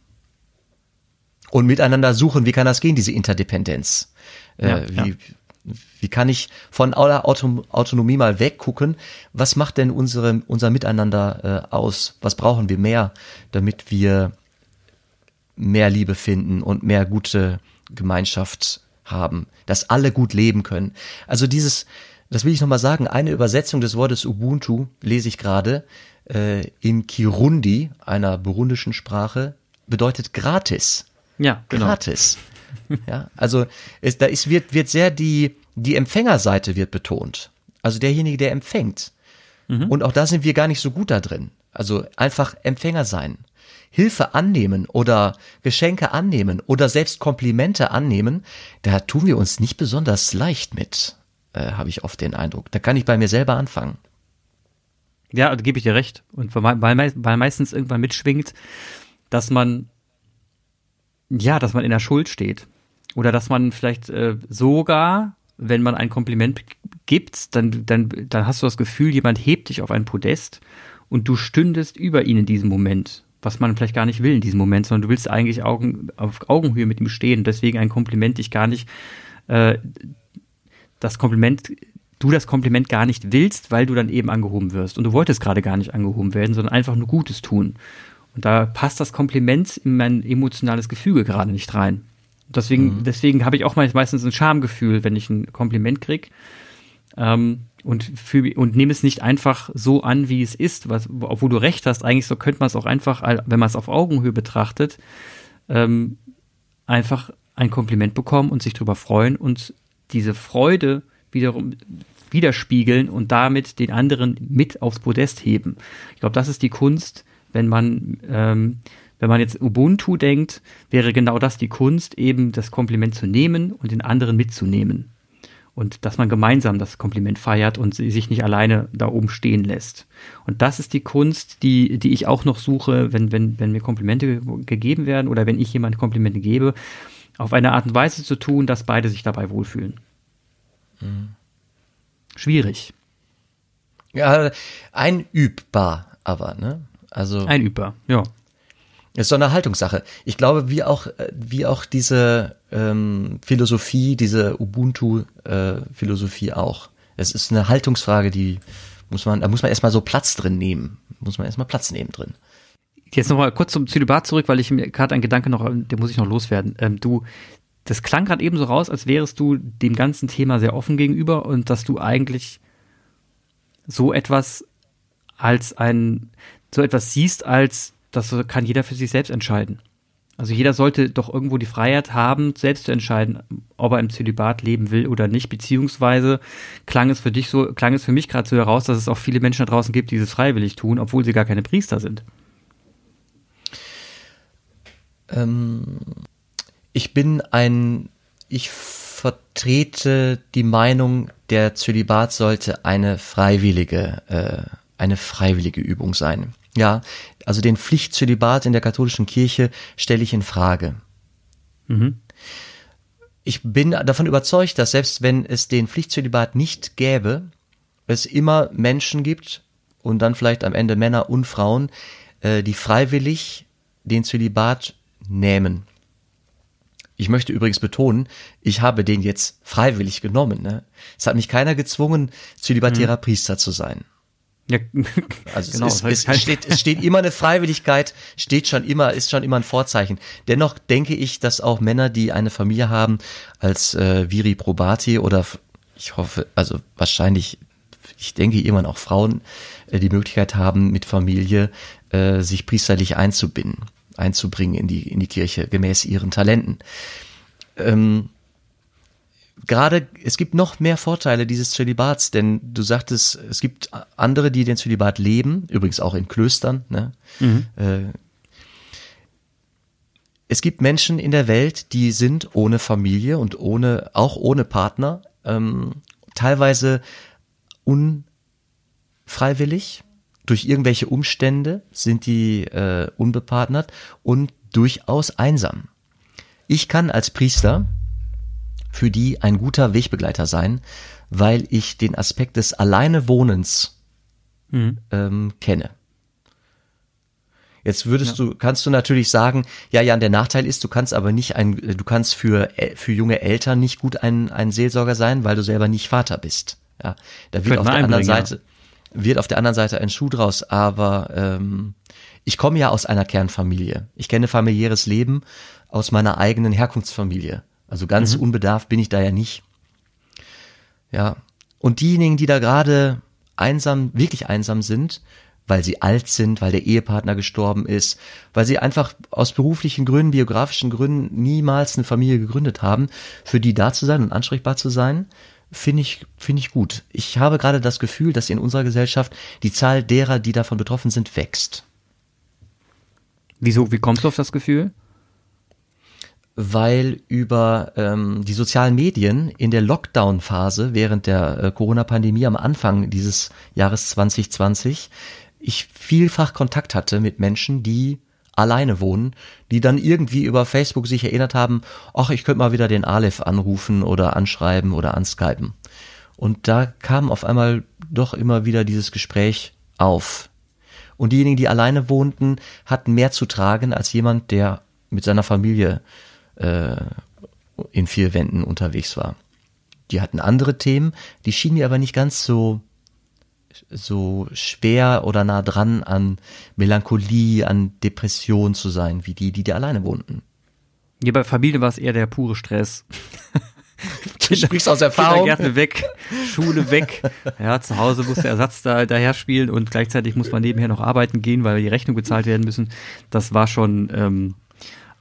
und miteinander suchen, wie kann das gehen, diese Interdependenz? Äh, ja, wie, ja. Wie kann ich von aller Auto Autonomie mal weggucken? Was macht denn unsere, unser Miteinander äh, aus? Was brauchen wir mehr, damit wir mehr Liebe finden und mehr gute Gemeinschaft haben, dass alle gut leben können? Also dieses, das will ich nochmal sagen, eine Übersetzung des Wortes Ubuntu lese ich gerade äh, in Kirundi, einer burundischen Sprache, bedeutet gratis. Ja, genau. Gratis. ja, also es, da ist, wird, wird sehr die, die Empfängerseite wird betont. Also derjenige, der empfängt. Mhm. Und auch da sind wir gar nicht so gut da drin. Also einfach Empfänger sein. Hilfe annehmen oder Geschenke annehmen oder selbst Komplimente annehmen, da tun wir uns nicht besonders leicht mit, äh, habe ich oft den Eindruck. Da kann ich bei mir selber anfangen. Ja, da gebe ich dir recht. Und weil, weil meistens irgendwann mitschwingt, dass man ja, dass man in der Schuld steht. Oder dass man vielleicht äh, sogar, wenn man ein Kompliment gibt, dann, dann, dann hast du das Gefühl, jemand hebt dich auf ein Podest und du stündest über ihn in diesem Moment. Was man vielleicht gar nicht will in diesem Moment, sondern du willst eigentlich Augen, auf Augenhöhe mit ihm stehen. Deswegen ein Kompliment dich gar nicht, äh, das Kompliment, du das Kompliment gar nicht willst, weil du dann eben angehoben wirst. Und du wolltest gerade gar nicht angehoben werden, sondern einfach nur Gutes tun. Und da passt das Kompliment in mein emotionales Gefüge gerade nicht rein. Deswegen, mhm. deswegen habe ich auch meistens ein Schamgefühl, wenn ich ein Kompliment krieg. Ähm, und, für, und nehme es nicht einfach so an, wie es ist, was, obwohl du recht hast, eigentlich so könnte man es auch einfach, wenn man es auf Augenhöhe betrachtet, ähm, einfach ein Kompliment bekommen und sich darüber freuen und diese Freude wiederum widerspiegeln und damit den anderen mit aufs Podest heben. Ich glaube, das ist die Kunst, wenn man, ähm, wenn man jetzt Ubuntu denkt, wäre genau das die Kunst, eben das Kompliment zu nehmen und den anderen mitzunehmen. Und dass man gemeinsam das Kompliment feiert und sich nicht alleine da oben stehen lässt. Und das ist die Kunst, die, die ich auch noch suche, wenn, wenn, wenn mir Komplimente gegeben werden oder wenn ich jemand Komplimente gebe, auf eine Art und Weise zu tun, dass beide sich dabei wohlfühlen. Mhm. Schwierig. Ja, einübbar aber, ne? Also einübbar, ja. Es ist so eine Haltungssache. Ich glaube, wie auch, äh, wie auch diese ähm, Philosophie, diese Ubuntu-Philosophie äh, auch. Es ist eine Haltungsfrage, die muss man, da muss man erstmal so Platz drin nehmen. Muss man erstmal Platz nehmen drin. Jetzt nochmal kurz zum Zölibat zurück, weil ich mir gerade ein Gedanke noch, den muss ich noch loswerden. Ähm, du, das klang gerade eben so raus, als wärst du dem ganzen Thema sehr offen gegenüber und dass du eigentlich so etwas als ein, so etwas siehst, als das kann jeder für sich selbst entscheiden. Also jeder sollte doch irgendwo die Freiheit haben, selbst zu entscheiden, ob er im Zölibat leben will oder nicht. Beziehungsweise klang es für dich so, klang es für mich gerade so heraus, dass es auch viele Menschen da draußen gibt, die es freiwillig tun, obwohl sie gar keine Priester sind. Ähm, ich bin ein, ich vertrete die Meinung, der Zölibat sollte eine freiwillige, äh, eine freiwillige Übung sein. Ja, also den Pflichtzölibat in der katholischen Kirche stelle ich in Frage. Mhm. Ich bin davon überzeugt, dass selbst wenn es den Pflichtzölibat nicht gäbe, es immer Menschen gibt und dann vielleicht am Ende Männer und Frauen, äh, die freiwillig den Zölibat nehmen. Ich möchte übrigens betonen, ich habe den jetzt freiwillig genommen. Ne? Es hat mich keiner gezwungen, zölibatärer mhm. Priester zu sein. Ja, also genau, es, ist, es, steht, es steht immer eine Freiwilligkeit, steht schon immer, ist schon immer ein Vorzeichen. Dennoch denke ich, dass auch Männer, die eine Familie haben, als äh, Viri Probati oder ich hoffe, also wahrscheinlich, ich denke irgendwann auch Frauen, äh, die Möglichkeit haben, mit Familie äh, sich priesterlich einzubinden, einzubringen in die, in die Kirche, gemäß ihren Talenten. Ähm, gerade, es gibt noch mehr Vorteile dieses Zölibats, denn du sagtest, es gibt andere, die den Zölibat leben, übrigens auch in Klöstern. Ne? Mhm. Äh, es gibt Menschen in der Welt, die sind ohne Familie und ohne, auch ohne Partner, ähm, teilweise unfreiwillig. Durch irgendwelche Umstände sind die äh, unbepartnert und durchaus einsam. Ich kann als Priester für die ein guter Wegbegleiter sein, weil ich den Aspekt des Alleinewohnens mhm. ähm, kenne. Jetzt würdest ja. du, kannst du natürlich sagen, ja, ja, der Nachteil ist, du kannst aber nicht ein, du kannst für, äh, für junge Eltern nicht gut ein, ein Seelsorger sein, weil du selber nicht Vater bist. Ja, da wird auf der anderen Seite, wird auf der anderen Seite ein Schuh draus, aber ähm, ich komme ja aus einer Kernfamilie. Ich kenne familiäres Leben aus meiner eigenen Herkunftsfamilie. Also ganz mhm. unbedarft bin ich da ja nicht. Ja. Und diejenigen, die da gerade einsam, wirklich einsam sind, weil sie alt sind, weil der Ehepartner gestorben ist, weil sie einfach aus beruflichen Gründen, biografischen Gründen niemals eine Familie gegründet haben, für die da zu sein und ansprechbar zu sein, finde ich, finde ich gut. Ich habe gerade das Gefühl, dass in unserer Gesellschaft die Zahl derer, die davon betroffen sind, wächst. Wieso, wie kommst du auf das Gefühl? Weil über ähm, die sozialen Medien in der Lockdown-Phase während der äh, Corona-Pandemie am Anfang dieses Jahres 2020 ich vielfach Kontakt hatte mit Menschen, die alleine wohnen, die dann irgendwie über Facebook sich erinnert haben, ach, ich könnte mal wieder den Aleph anrufen oder anschreiben oder anskypen. Und da kam auf einmal doch immer wieder dieses Gespräch auf. Und diejenigen, die alleine wohnten, hatten mehr zu tragen als jemand, der mit seiner Familie äh, in vier Wänden unterwegs war. Die hatten andere Themen, die schienen mir aber nicht ganz so so schwer oder nah dran an Melancholie, an Depression zu sein, wie die, die da alleine wohnten. Ja, bei Familie war es eher der pure Stress. [LAUGHS] Du sprichst aus Erfahrung. Kindergärten weg, Schule weg. Ja, zu Hause muss der Ersatz da daher spielen und gleichzeitig muss man nebenher noch arbeiten gehen, weil die Rechnung bezahlt werden müssen. Das war schon ähm,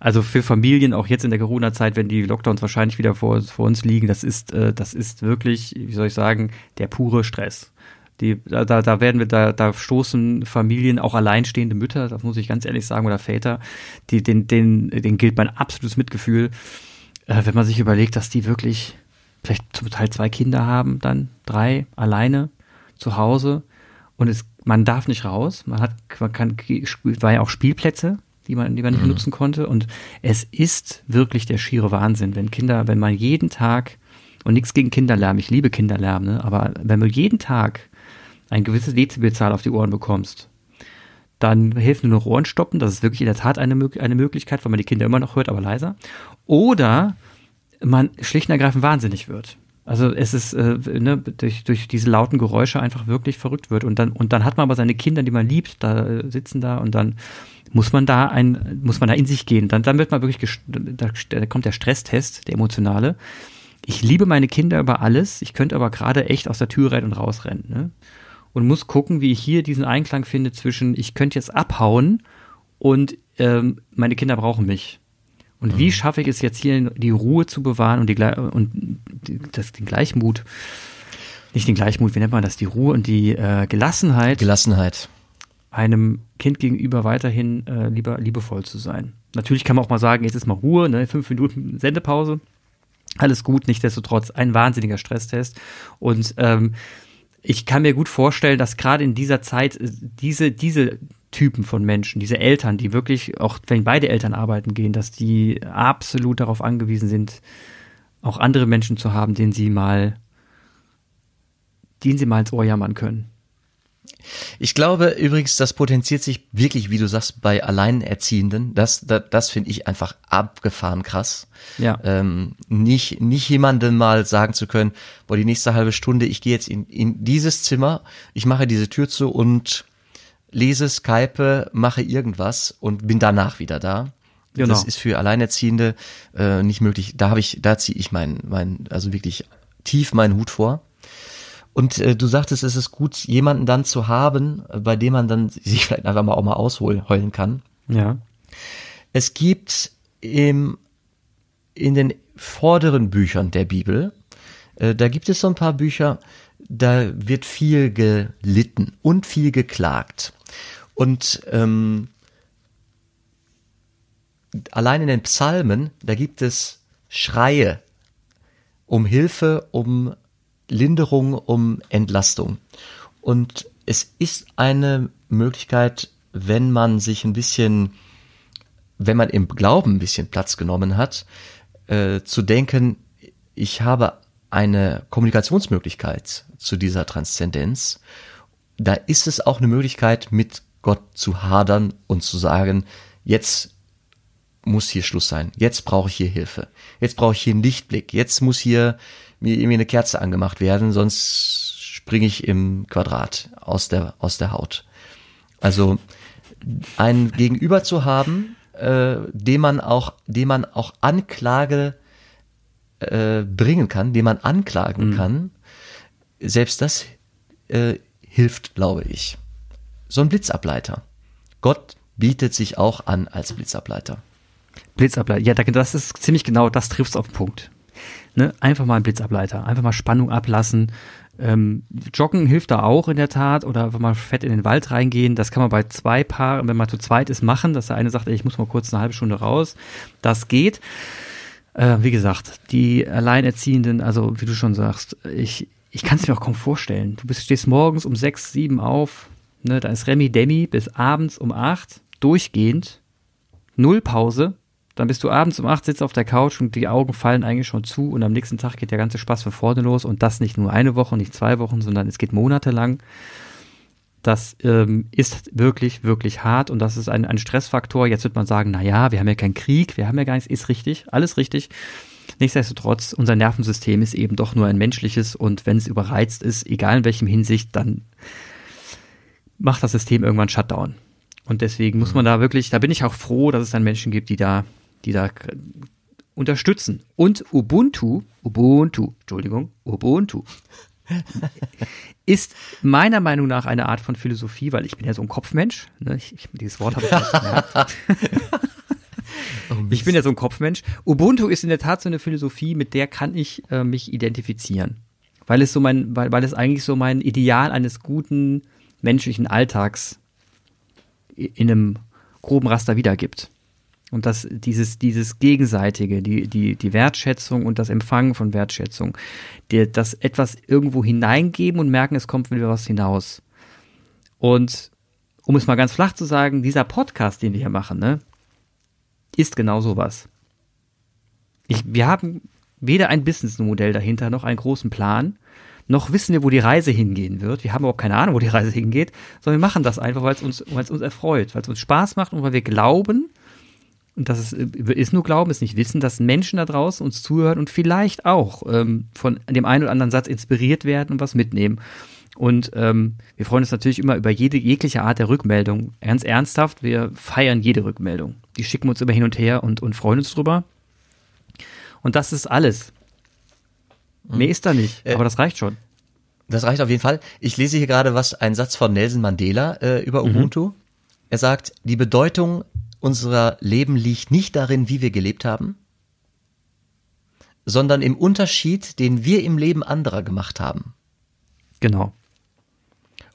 also für Familien, auch jetzt in der Corona-Zeit, wenn die Lockdowns wahrscheinlich wieder vor, vor uns liegen, das ist, äh, das ist wirklich, wie soll ich sagen, der pure Stress. Die, da, da werden wir, da, da stoßen Familien, auch alleinstehende Mütter, das muss ich ganz ehrlich sagen, oder Väter, die, den, den, den gilt mein absolutes Mitgefühl, äh, wenn man sich überlegt, dass die wirklich vielleicht zum Teil zwei Kinder haben, dann drei alleine zu Hause und es, man darf nicht raus, man hat, man kann, war ja auch Spielplätze, die man, die man nicht mhm. nutzen konnte. Und es ist wirklich der schiere Wahnsinn, wenn Kinder, wenn man jeden Tag, und nichts gegen Kinderlärm, ich liebe Kinderlärm, ne, aber wenn du jeden Tag ein gewisses Dezibelzahl auf die Ohren bekommst, dann hilft nur noch Ohren stoppen. Das ist wirklich in der Tat eine, eine Möglichkeit, weil man die Kinder immer noch hört, aber leiser. Oder man schlicht und ergreifend wahnsinnig wird. Also es ist äh, ne, durch, durch diese lauten Geräusche einfach wirklich verrückt wird. Und dann, und dann hat man aber seine Kinder, die man liebt, da äh, sitzen da und dann muss man da ein, muss man da in sich gehen. Dann, dann wird man wirklich, da, da kommt der Stresstest, der emotionale. Ich liebe meine Kinder über alles. Ich könnte aber gerade echt aus der Tür rein und rausrennen. Ne? Und muss gucken, wie ich hier diesen Einklang finde zwischen, ich könnte jetzt abhauen und ähm, meine Kinder brauchen mich. Und wie mhm. schaffe ich es jetzt hier, die Ruhe zu bewahren und, die, und das, den Gleichmut, nicht den Gleichmut, wie nennt man das, die Ruhe und die äh, Gelassenheit. Gelassenheit. Einem Kind gegenüber weiterhin äh, lieber liebevoll zu sein. Natürlich kann man auch mal sagen, jetzt ist mal Ruhe, ne, fünf Minuten Sendepause. Alles gut, nichtsdestotrotz ein wahnsinniger Stresstest. Und ähm, ich kann mir gut vorstellen, dass gerade in dieser Zeit äh, diese, diese Typen von Menschen, diese Eltern, die wirklich, auch wenn beide Eltern arbeiten gehen, dass die absolut darauf angewiesen sind, auch andere Menschen zu haben, denen sie mal, denen sie mal ins Ohr jammern können. Ich glaube übrigens, das potenziert sich wirklich, wie du sagst, bei Alleinerziehenden. Das, das, das finde ich einfach abgefahren krass. Ja. Ähm, nicht, nicht jemandem mal sagen zu können, boah, die nächste halbe Stunde, ich gehe jetzt in, in dieses Zimmer, ich mache diese Tür zu und lese, Skype, mache irgendwas und bin danach wieder da. Genau. Das ist für Alleinerziehende äh, nicht möglich. Da habe ich, da ziehe ich meinen, mein, also wirklich tief meinen Hut vor. Und äh, du sagtest, es ist gut, jemanden dann zu haben, bei dem man dann sich [LAUGHS] vielleicht einfach mal auch mal ausheulen kann. Ja. Es gibt im, in den vorderen Büchern der Bibel, äh, da gibt es so ein paar Bücher, da wird viel gelitten und viel geklagt. Und ähm, allein in den Psalmen, da gibt es Schreie um Hilfe, um Linderung, um Entlastung. Und es ist eine Möglichkeit, wenn man sich ein bisschen, wenn man im Glauben ein bisschen Platz genommen hat, äh, zu denken, ich habe eine Kommunikationsmöglichkeit zu dieser Transzendenz. Da ist es auch eine Möglichkeit, mit Gott zu hadern und zu sagen, jetzt muss hier Schluss sein. Jetzt brauche ich hier Hilfe. Jetzt brauche ich hier einen Lichtblick. Jetzt muss hier mir irgendwie eine Kerze angemacht werden, sonst springe ich im Quadrat aus der, aus der Haut. Also ein Gegenüber zu haben, äh, dem man auch, dem man auch Anklage äh, bringen kann, dem man anklagen mhm. kann, selbst das äh, hilft, glaube ich so ein Blitzableiter. Gott bietet sich auch an als Blitzableiter. Blitzableiter, ja, das ist ziemlich genau, das trifft auf den Punkt. Ne? Einfach mal ein Blitzableiter, einfach mal Spannung ablassen. Ähm, Joggen hilft da auch in der Tat oder einfach mal fett in den Wald reingehen. Das kann man bei zwei Paaren, wenn man zu zweit ist, machen, dass der eine sagt, ey, ich muss mal kurz eine halbe Stunde raus. Das geht. Äh, wie gesagt, die Alleinerziehenden, also wie du schon sagst, ich, ich kann es mir auch kaum vorstellen. Du bist, stehst morgens um sechs, sieben auf, Ne, da ist Remi Demi bis abends um acht durchgehend, null Pause. Dann bist du abends um acht, sitzt auf der Couch und die Augen fallen eigentlich schon zu und am nächsten Tag geht der ganze Spaß von vorne los und das nicht nur eine Woche, nicht zwei Wochen, sondern es geht monatelang. Das ähm, ist wirklich, wirklich hart und das ist ein, ein Stressfaktor. Jetzt wird man sagen, na ja, wir haben ja keinen Krieg, wir haben ja gar nichts, ist richtig, alles richtig. Nichtsdestotrotz, unser Nervensystem ist eben doch nur ein menschliches und wenn es überreizt ist, egal in welchem Hinsicht, dann macht das System irgendwann Shutdown. Und deswegen muss man da wirklich, da bin ich auch froh, dass es dann Menschen gibt, die da, die da unterstützen. Und Ubuntu, Ubuntu, Entschuldigung, Ubuntu, ist meiner Meinung nach eine Art von Philosophie, weil ich bin ja so ein Kopfmensch. Ne? Ich, ich, dieses Wort habe ich nicht gemerkt. [LAUGHS] Oh, ich bin ja so ein Kopfmensch. Ubuntu ist in der Tat so eine Philosophie, mit der kann ich äh, mich identifizieren. Weil es so mein, weil, weil es eigentlich so mein Ideal eines guten menschlichen Alltags in einem groben Raster wiedergibt. Und dass dieses, dieses Gegenseitige, die, die, die Wertschätzung und das Empfangen von Wertschätzung, die, das etwas irgendwo hineingeben und merken, es kommt wieder was hinaus. Und um es mal ganz flach zu sagen, dieser Podcast, den wir hier machen, ne, ist genau sowas. Ich, wir haben weder ein Businessmodell dahinter noch einen großen Plan. noch wissen wir, wo die Reise hingehen wird. Wir haben überhaupt keine Ahnung, wo die Reise hingeht, sondern wir machen das einfach, weil es uns, weil es uns erfreut, weil es uns Spaß macht und weil wir glauben, und das ist, ist nur Glauben, ist nicht Wissen, dass Menschen da draußen uns zuhören und vielleicht auch ähm, von dem einen oder anderen Satz inspiriert werden und was mitnehmen. Und ähm, wir freuen uns natürlich immer über jede jegliche Art der Rückmeldung. Ganz ernsthaft, wir feiern jede Rückmeldung. Die schicken uns immer hin und her und, und freuen uns drüber. Und das ist alles. Mhm. Mehr ist da nicht, äh, aber das reicht schon. Das reicht auf jeden Fall. Ich lese hier gerade was, ein Satz von Nelson Mandela äh, über mhm. Ubuntu. Mhm. Er sagt, die Bedeutung unserer Leben liegt nicht darin, wie wir gelebt haben, sondern im Unterschied, den wir im Leben anderer gemacht haben. Genau.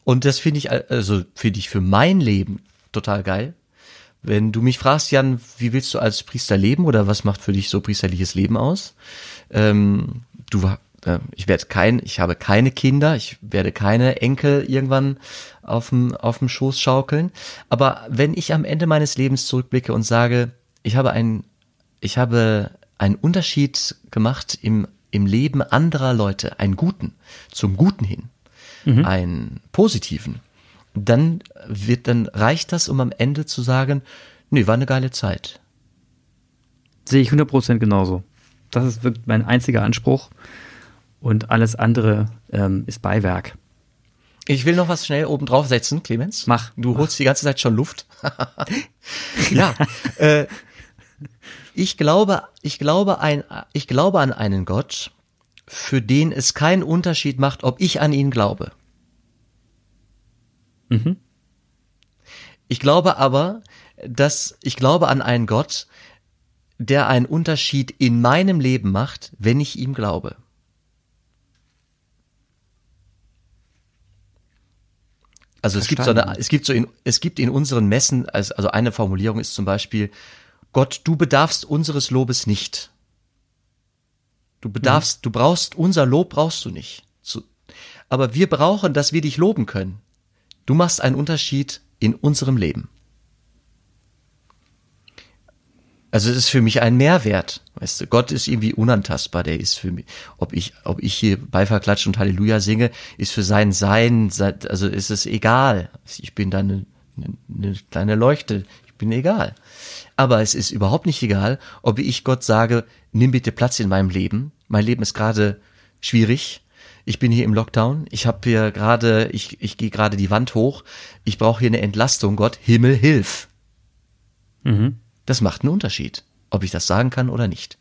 Und das finde ich, also finde ich für mein Leben total geil. Wenn du mich fragst, Jan, wie willst du als Priester leben oder was macht für dich so priesterliches Leben aus? Ähm, du, äh, ich werde kein, ich habe keine Kinder, ich werde keine Enkel irgendwann auf dem, auf dem Schoß schaukeln. Aber wenn ich am Ende meines Lebens zurückblicke und sage, ich habe ein, ich habe einen Unterschied gemacht im, im Leben anderer Leute, einen guten, zum Guten hin, mhm. einen positiven, dann wird, dann reicht das, um am Ende zu sagen, nee, war eine geile Zeit. Sehe ich 100% genauso. Das ist wirklich mein einziger Anspruch und alles andere ähm, ist Beiwerk. Ich will noch was schnell oben drauf setzen, Clemens. Mach. Du mach. holst die ganze Zeit schon Luft. [LAUGHS] ja. äh, ich glaube, ich glaube ein, ich glaube an einen Gott, für den es keinen Unterschied macht, ob ich an ihn glaube. Mhm. Ich glaube aber, dass ich glaube an einen Gott, der einen Unterschied in meinem Leben macht, wenn ich ihm glaube. Also es gibt so eine, es gibt so in, es gibt in unseren Messen, also, eine Formulierung ist zum Beispiel, Gott, du bedarfst unseres Lobes nicht. Du bedarfst, mhm. du brauchst, unser Lob brauchst du nicht. Aber wir brauchen, dass wir dich loben können. Du machst einen Unterschied in unserem Leben. Also es ist für mich ein Mehrwert. Weißt du, Gott ist irgendwie unantastbar. Der ist für mich, ob ich, ob ich hier Beifall klatsche und Halleluja singe, ist für sein Sein, also ist es egal. Ich bin da eine, eine kleine Leuchte. Ich bin egal. Aber es ist überhaupt nicht egal, ob ich Gott sage, nimm bitte Platz in meinem Leben. Mein Leben ist gerade schwierig. Ich bin hier im Lockdown. Ich habe hier gerade, ich, ich gehe gerade die Wand hoch. Ich brauche hier eine Entlastung. Gott, Himmel, hilf. Mhm. Das macht einen Unterschied, ob ich das sagen kann oder nicht.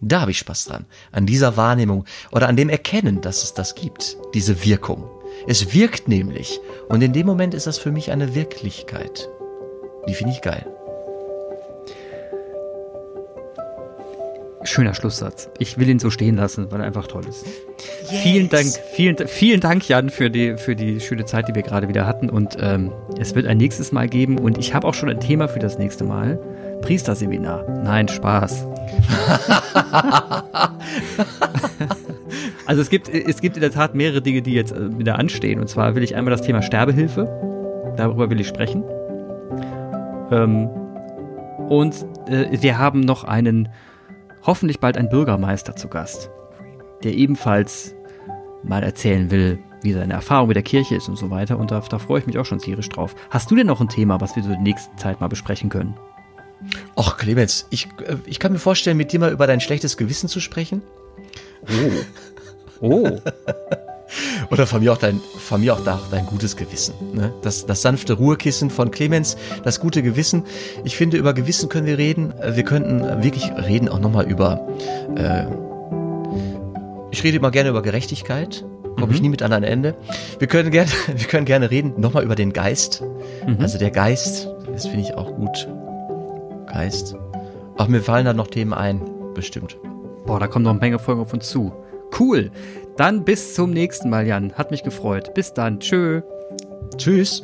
Da habe ich Spaß dran, an dieser Wahrnehmung oder an dem Erkennen, dass es das gibt, diese Wirkung. Es wirkt nämlich und in dem Moment ist das für mich eine Wirklichkeit. Die finde ich geil. Schöner Schlusssatz. Ich will ihn so stehen lassen, weil er einfach toll ist. Yes. Vielen Dank, vielen, vielen Dank, Jan, für die, für die schöne Zeit, die wir gerade wieder hatten. Und ähm, es wird ein nächstes Mal geben und ich habe auch schon ein Thema für das nächste Mal. Priesterseminar. Nein, Spaß. [LAUGHS] also es gibt, es gibt in der Tat mehrere Dinge, die jetzt äh, wieder anstehen. Und zwar will ich einmal das Thema Sterbehilfe. Darüber will ich sprechen. Ähm, und äh, wir haben noch einen, hoffentlich bald einen Bürgermeister zu Gast, der ebenfalls mal erzählen will, wie seine Erfahrung mit der Kirche ist und so weiter. Und da, da freue ich mich auch schon tierisch drauf. Hast du denn noch ein Thema, was wir so in der nächsten Zeit mal besprechen können? Och, Clemens, ich, äh, ich kann mir vorstellen, mit dir mal über dein schlechtes Gewissen zu sprechen. Oh. Oh. [LAUGHS] Oder von mir auch dein, von mir auch dein gutes Gewissen. Ne? Das, das sanfte Ruhekissen von Clemens, das gute Gewissen. Ich finde, über Gewissen können wir reden. Äh, wir könnten wirklich reden auch nochmal über. Äh, ich rede immer gerne über Gerechtigkeit. Komme mhm. ich nie mit an ein Ende. Wir können gerne, [LAUGHS] wir können gerne reden nochmal über den Geist. Mhm. Also der Geist, das finde ich auch gut. Geist. Ach, mir fallen da noch Themen ein, bestimmt. Boah, da kommen noch eine Menge Folgen auf uns zu. Cool. Dann bis zum nächsten Mal, Jan. Hat mich gefreut. Bis dann. Tschö. Tschüss.